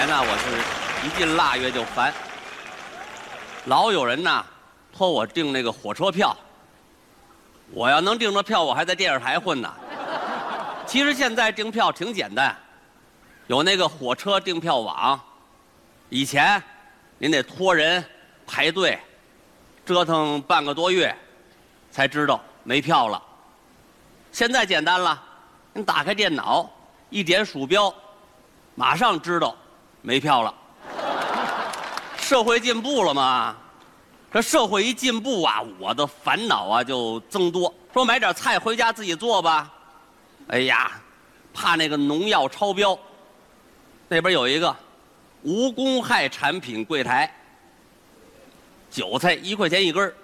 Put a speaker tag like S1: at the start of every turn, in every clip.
S1: 年呢，我是一进腊月就烦，老有人呢托我订那个火车票。我要能订着票，我还在电视台混呢。其实现在订票挺简单，有那个火车订票网。以前您得托人排队，折腾半个多月，才知道没票了。现在简单了，你打开电脑，一点鼠标，马上知道没票了。社会进步了吗？这社会一进步啊，我的烦恼啊就增多。说买点菜回家自己做吧，哎呀，怕那个农药超标。那边有一个无公害产品柜台，韭菜一块钱一根儿，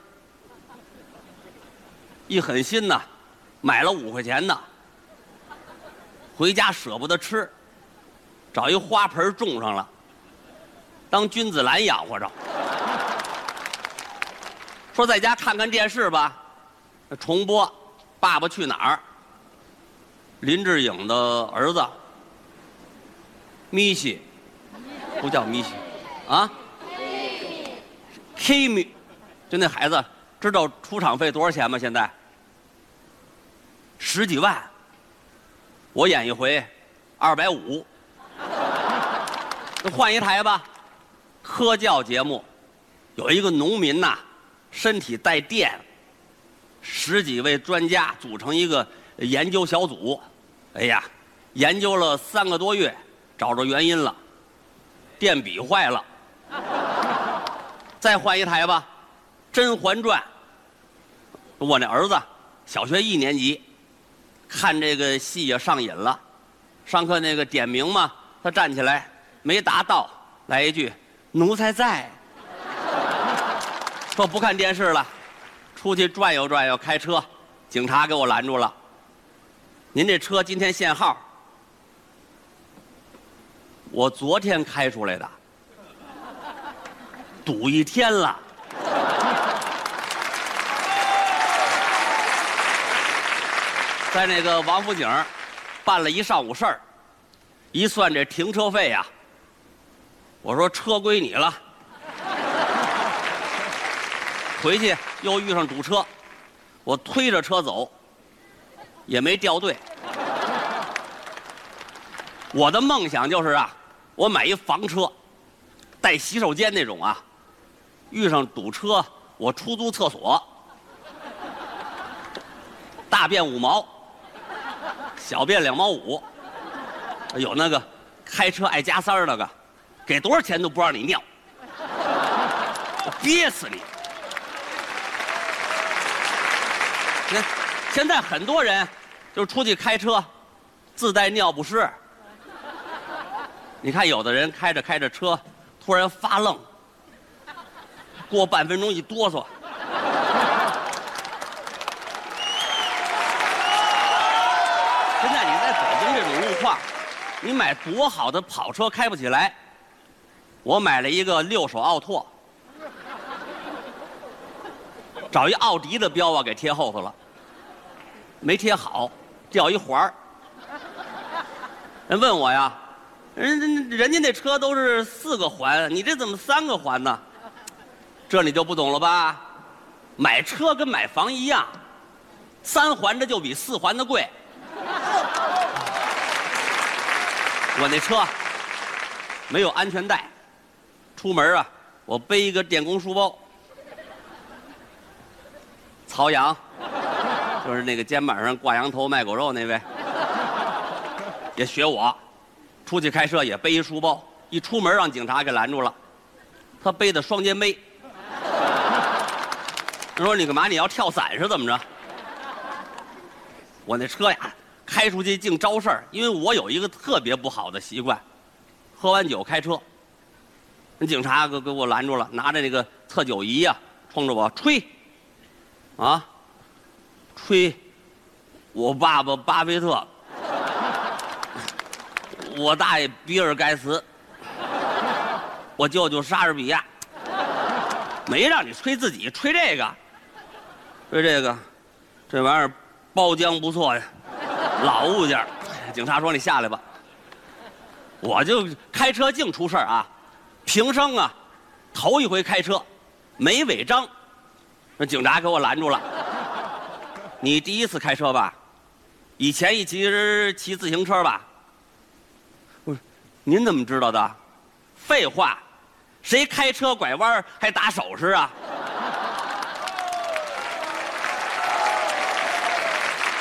S1: 一狠心呐，买了五块钱的，回家舍不得吃，找一花盆种上了，当君子兰养活着。说在家看看电视吧，重播《爸爸去哪儿》。林志颖的儿子，米西，不叫米西，啊，Kimi，就那孩子，知道出场费多少钱吗？现在十几万，我演一回，二百五，换一台吧。科教节目，有一个农民呐。身体带电，十几位专家组成一个研究小组，哎呀，研究了三个多月，找着原因了，电笔坏了，再换一台吧，《甄嬛传》。我那儿子小学一年级，看这个戏也上瘾了，上课那个点名嘛，他站起来没达到，来一句“奴才在”。说不看电视了，出去转悠转悠，开车，警察给我拦住了。您这车今天限号，我昨天开出来的，堵一天了。在那个王府井办了一上午事儿，一算这停车费呀，我说车归你了。回去又遇上堵车，我推着车走，也没掉队。我的梦想就是啊，我买一房车，带洗手间那种啊。遇上堵车，我出租厕所，大便五毛，小便两毛五。有那个开车爱加塞儿那个，给多少钱都不让你尿，憋死你！你看现在很多人就出去开车，自带尿不湿。你看，有的人开着开着车，突然发愣，过半分钟一哆嗦。现在你在北京这种路况，你买多好的跑车开不起来。我买了一个六手奥拓。找一奥迪的标啊，给贴后头了，没贴好，掉一环儿。人问我呀，人人家那车都是四个环，你这怎么三个环呢？这你就不懂了吧？买车跟买房一样，三环的就比四环的贵。我那车没有安全带，出门啊，我背一个电工书包。曹阳，就是那个肩膀上挂羊头卖狗肉那位，也学我，出去开车也背一书包，一出门让警察给拦住了，他背的双肩背。他说：“你干嘛？你要跳伞是怎么着？”我那车呀，开出去净招事儿，因为我有一个特别不好的习惯，喝完酒开车。那警察给给我拦住了，拿着那个测酒仪呀，冲着我吹。啊，吹！我爸爸巴菲特，我大爷比尔盖茨，我舅舅莎士比亚，没让你吹自己，吹这个，吹这个，这玩意儿包浆不错呀，老物件。警察说：“你下来吧。”我就开车净出事儿啊，平生啊，头一回开车，没违章，那警察给我拦住了。你第一次开车吧？以前一直骑自行车吧？不是，您怎么知道的？废话，谁开车拐弯还打手势啊？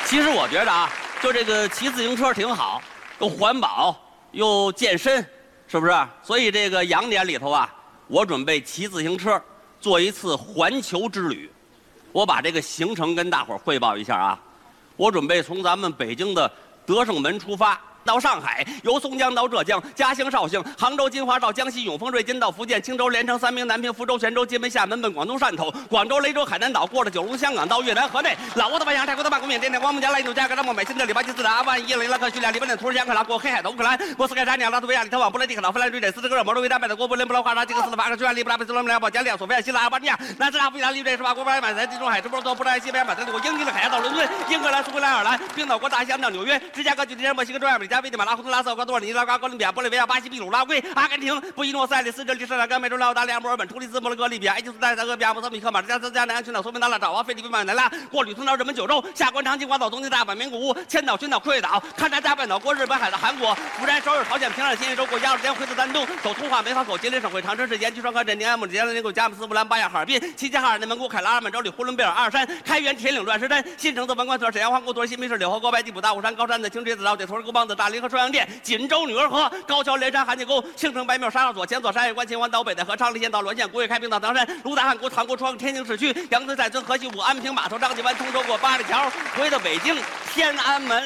S1: 其实我觉得啊，就这个骑自行车挺好，又环保又健身，是不是？所以这个羊年里头啊，我准备骑自行车做一次环球之旅。我把这个行程跟大伙儿汇报一下啊。我准备从咱们北京的德胜门出发。到上海，由松江到浙江，嘉兴、绍兴、杭州、金华到江西永丰、瑞金到福建、青州、连城、三明、南平、福州、泉州、金门、厦门奔广东汕头、广州、雷州、海南岛，过了九龙、香港到越南河内，老挝的万象、泰国的曼谷、缅甸的光木、加拉印度、加格拉莫、美新的里巴基斯坦、阿富汗、伊朗、伊拉克、叙利亚、黎巴嫩、土耳其、安卡拉，过黑海的乌克兰、波斯盖沙尼亚、拉脱维亚、立陶宛、布雷迪克岛、芬兰、瑞典、斯德哥尔摩、挪威、丹麦的国布林、布拉华沙、吉克斯的法克、匈牙利、布拉佩斯、罗马尼亚、保加利亚、索菲亚、希腊、阿巴尼亚、南斯拉夫、意大利、瑞士、法国、巴尔马在地中海、直布罗陀、布莱西边、马德里、英吉利海峡到伦敦、英格兰、苏格兰、爱尔兰、冰岛国大西洋到纽约、芝加哥、旧金山、墨西哥、中亚美加、危地马拉、洪都拉斯、厄瓜多尔、尼加拉瓜、哥伦比亚、玻利维亚、巴西、秘鲁、拉圭、阿根廷、布宜诺斯艾利斯、智利、圣塔甘、美洲、澳大利亚、墨尔本、突尼斯、摩洛哥、利比亚、埃及斯坦、塞俄比亚、莫桑比克、马达加斯加、南安群岛、索马里岛、爪哇、菲律宾、马尼拉，过吕通到日本九州，下关长崎、广岛、东京、大阪、名古屋、千岛、群岛、库页岛，勘察加半岛，过日本海的韩国、釜山、首尔、朝鲜、平壤、新义州，过鸭绿江、回到丹东，走通化、梅河口、吉林省会长春市、延吉双河镇、宁安、木吉、宁古、佳木斯、乌兰、巴亚、哈尔滨、齐齐哈尔、内蒙古、凯拉、阿曼州里、呼伦贝尔、阿尔山、开原、铁岭、乱石山、新城子、文官村、沈阳皇姑屯、新民市、柳河沟、白地普、大雾山、高山的清水子、绕铁屯、沟帮子、大林河、双阳店、锦州、女儿河、高桥、连山、韩家沟、青城、白庙、沙上左、前左、山海关、秦皇岛、北戴河、昌黎县到滦县、古冶开平到唐山、卢达汉、古塘、古川、天津市区、杨村、寨村、河西武、安平码头、张家湾、通州过八里桥，回到北京天安门。